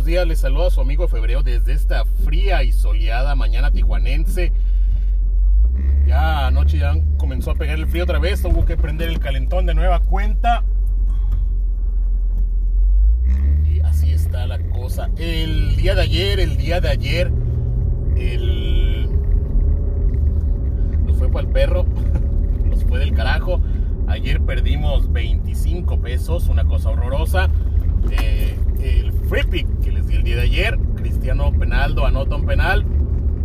buenos días. Les saluda a su amigo febrero desde esta fría y soleada mañana tijuanense. Ya anoche ya comenzó a pegar el frío otra vez. Hubo que prender el calentón de nueva cuenta. Y así está la cosa. El día de ayer, el día de ayer, el. Nos fue para el perro. Nos fue del carajo. Ayer perdimos 25 pesos, una cosa horrorosa. Eh, el free día de ayer, Cristiano Penaldo anota un penal,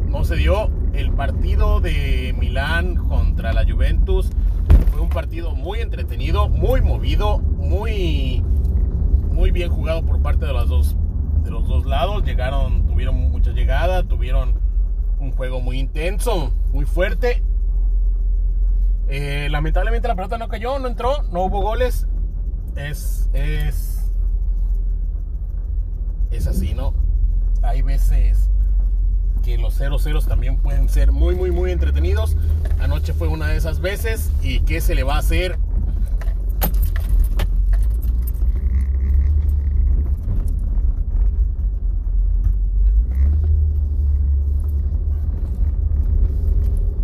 no se dio. El partido de Milán contra la Juventus fue un partido muy entretenido, muy movido, muy, muy bien jugado por parte de los dos, de los dos lados. Llegaron, tuvieron mucha llegada, tuvieron un juego muy intenso, muy fuerte. Eh, lamentablemente la pelota no cayó, no entró, no hubo goles. Es, es es así, ¿no? Hay veces que los 0-0 también pueden ser muy, muy, muy entretenidos. Anoche fue una de esas veces. ¿Y qué se le va a hacer?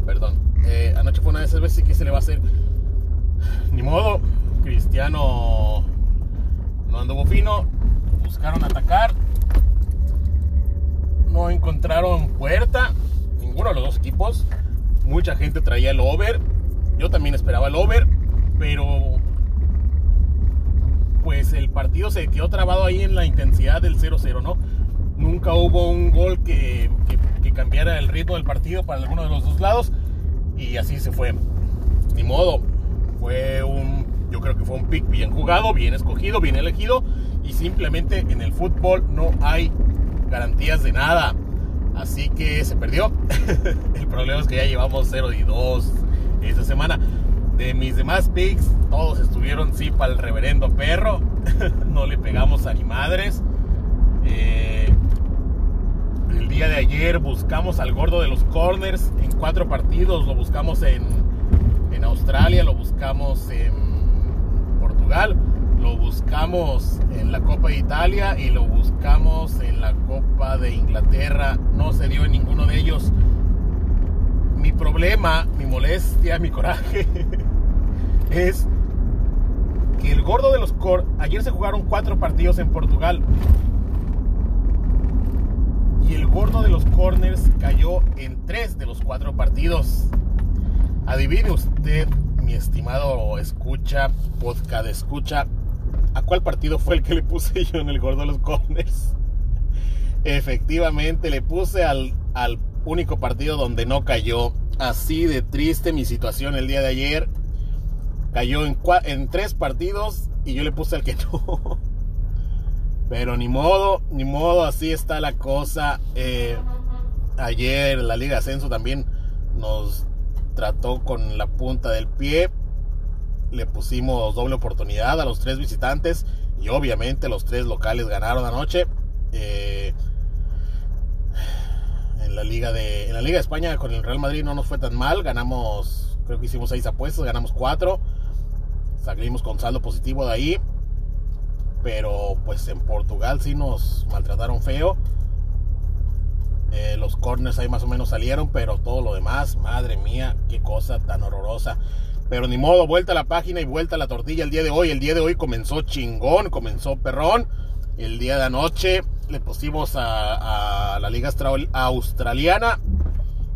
Perdón. Eh, anoche fue una de esas veces. ¿Y qué se le va a hacer? Ni modo. Cristiano buscaron atacar. No encontraron puerta. Ninguno de los dos equipos. Mucha gente traía el over. Yo también esperaba el over. Pero pues el partido se quedó trabado ahí en la intensidad del 0-0, ¿no? Nunca hubo un gol que, que, que, cambiara el ritmo del partido para alguno de los dos lados. Y así se fue. Ni modo. Fue un. Yo creo que fue un pick bien jugado, bien escogido, bien elegido y simplemente en el fútbol no hay garantías de nada. Así que se perdió. el problema es que ya llevamos 0 y 2 esta semana. De mis demás picks, todos estuvieron sí para el reverendo perro. no le pegamos a ni madres. Eh, el día de ayer buscamos al gordo de los corners en cuatro partidos. Lo buscamos en, en Australia, lo buscamos en Portugal lo buscamos en la Copa de Italia y lo buscamos en la Copa de Inglaterra. No se dio en ninguno de ellos. Mi problema, mi molestia, mi coraje es que el gordo de los cor ayer se jugaron cuatro partidos en Portugal y el gordo de los corners cayó en tres de los cuatro partidos. Adivine usted, mi estimado escucha, podcast escucha, ¿A cuál partido fue el que le puse yo en el gordo de los corners? Efectivamente, le puse al, al único partido donde no cayó. Así de triste mi situación el día de ayer. Cayó en, en tres partidos y yo le puse al que no. Pero ni modo, ni modo, así está la cosa. Eh, ayer la Liga Ascenso también nos trató con la punta del pie le pusimos doble oportunidad a los tres visitantes y obviamente los tres locales ganaron anoche. Eh, en la liga de en la liga de España con el Real Madrid no nos fue tan mal, ganamos creo que hicimos seis apuestas, ganamos cuatro, salimos con saldo positivo de ahí, pero pues en Portugal sí nos maltrataron feo. Eh, los corners ahí más o menos salieron, pero todo lo demás, madre mía, qué cosa tan horrorosa. Pero ni modo, vuelta a la página y vuelta a la tortilla el día de hoy. El día de hoy comenzó chingón, comenzó perrón. El día de anoche le pusimos a, la liga australiana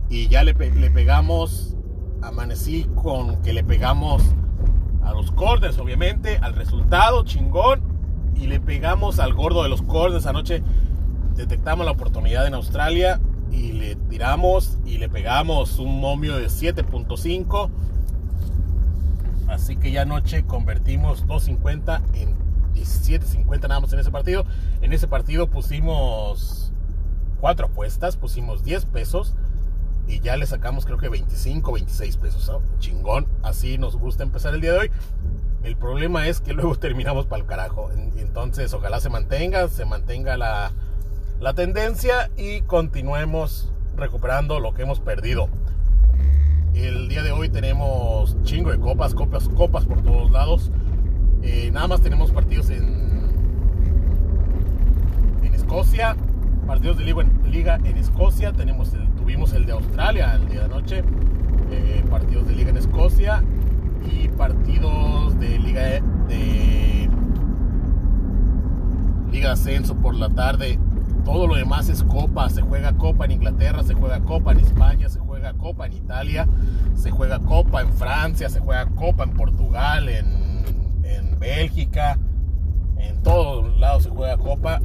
y ya le, le, pegamos, amanecí con que le pegamos a los corners, obviamente, al resultado chingón y le pegamos al gordo de los corners. Anoche detectamos la oportunidad en Australia y le tiramos y le pegamos un momio de 7.5 Así que ya anoche convertimos 2.50 en 17.50 nada más en ese partido. En ese partido pusimos cuatro apuestas, pusimos 10 pesos y ya le sacamos creo que 25, 26 pesos. Chingón, así nos gusta empezar el día de hoy. El problema es que luego terminamos para el carajo. Entonces ojalá se mantenga, se mantenga la, la tendencia y continuemos recuperando lo que hemos perdido. El día de hoy tenemos chingo de copas, copas, copas por todos lados. Eh, nada más tenemos partidos en, en Escocia, partidos de liga en, Escocia, tenemos tuvimos el de Australia el día de anoche, eh, partidos de liga en Escocia y partidos de liga de liga ascenso por la tarde. Todo lo demás es copa, se juega copa en Inglaterra, se juega copa en España, se juega copa en Italia, se juega copa en Francia, se juega copa en Portugal, en, en Bélgica, en todos lados se juega copa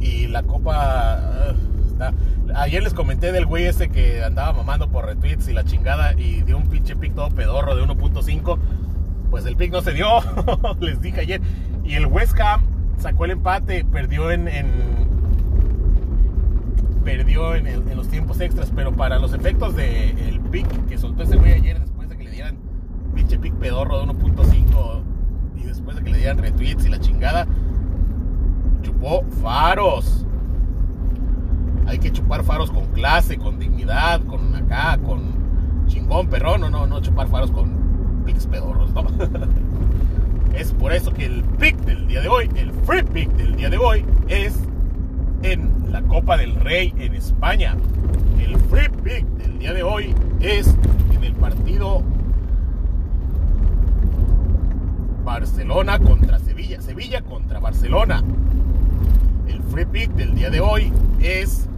y la copa Ayer les comenté del güey ese que andaba mamando por retweets y la chingada y dio un pinche pick todo pedorro de 1.5. Pues el pick no se dio, les dije ayer. Y el West Ham sacó el empate, perdió en, perdió en, los tiempos extras, pero para los efectos del el pick que soltó ese güey ayer después de que le dieran pinche pick pedorro de 1.5 y después de que le dieran retweets y la chingada, chupó faros. Hay que chupar faros con clase, con dignidad, con acá, con chingón, perrón, no, no, no chupar faros con picks pedorros, es por eso que el pick del día de hoy, el free pick del día de hoy, es en la Copa del Rey en España. El free pick del día de hoy es en el partido Barcelona contra Sevilla, Sevilla contra Barcelona. El free pick del día de hoy es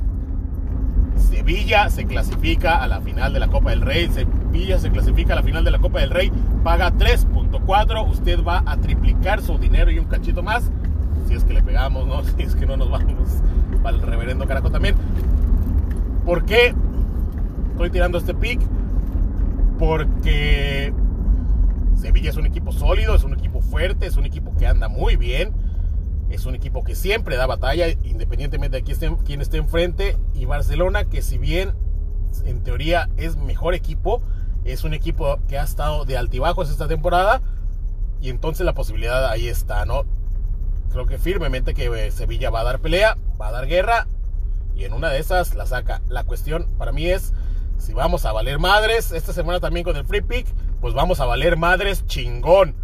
Sevilla se clasifica a la final de la Copa del Rey. Sevilla se clasifica a la final de la Copa del Rey. Paga 3.4. Usted va a triplicar su dinero y un cachito más. Si es que le pegamos, ¿no? Si es que no nos vamos para el reverendo carajo también. ¿Por qué estoy tirando este pick? Porque Sevilla es un equipo sólido, es un equipo fuerte, es un equipo que anda muy bien es un equipo que siempre da batalla, independientemente de quién esté, quién esté enfrente. Y Barcelona, que si bien en teoría es mejor equipo, es un equipo que ha estado de altibajos esta temporada. Y entonces la posibilidad ahí está, ¿no? Creo que firmemente que eh, Sevilla va a dar pelea, va a dar guerra. Y en una de esas la saca. La cuestión para mí es si vamos a valer madres. Esta semana también con el free pick, pues vamos a valer madres chingón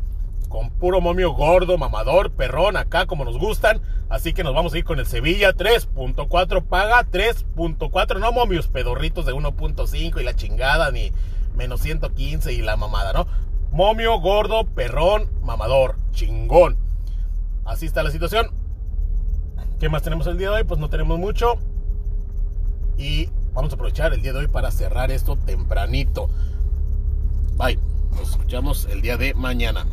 con puro momio gordo, mamador, perrón, acá como nos gustan. Así que nos vamos a ir con el Sevilla 3.4 paga 3.4, no momios pedorritos de 1.5 y la chingada, ni menos 115 y la mamada, ¿no? Momio gordo, perrón, mamador, chingón. Así está la situación. ¿Qué más tenemos el día de hoy? Pues no tenemos mucho. Y vamos a aprovechar el día de hoy para cerrar esto tempranito. Bye. Nos escuchamos el día de mañana.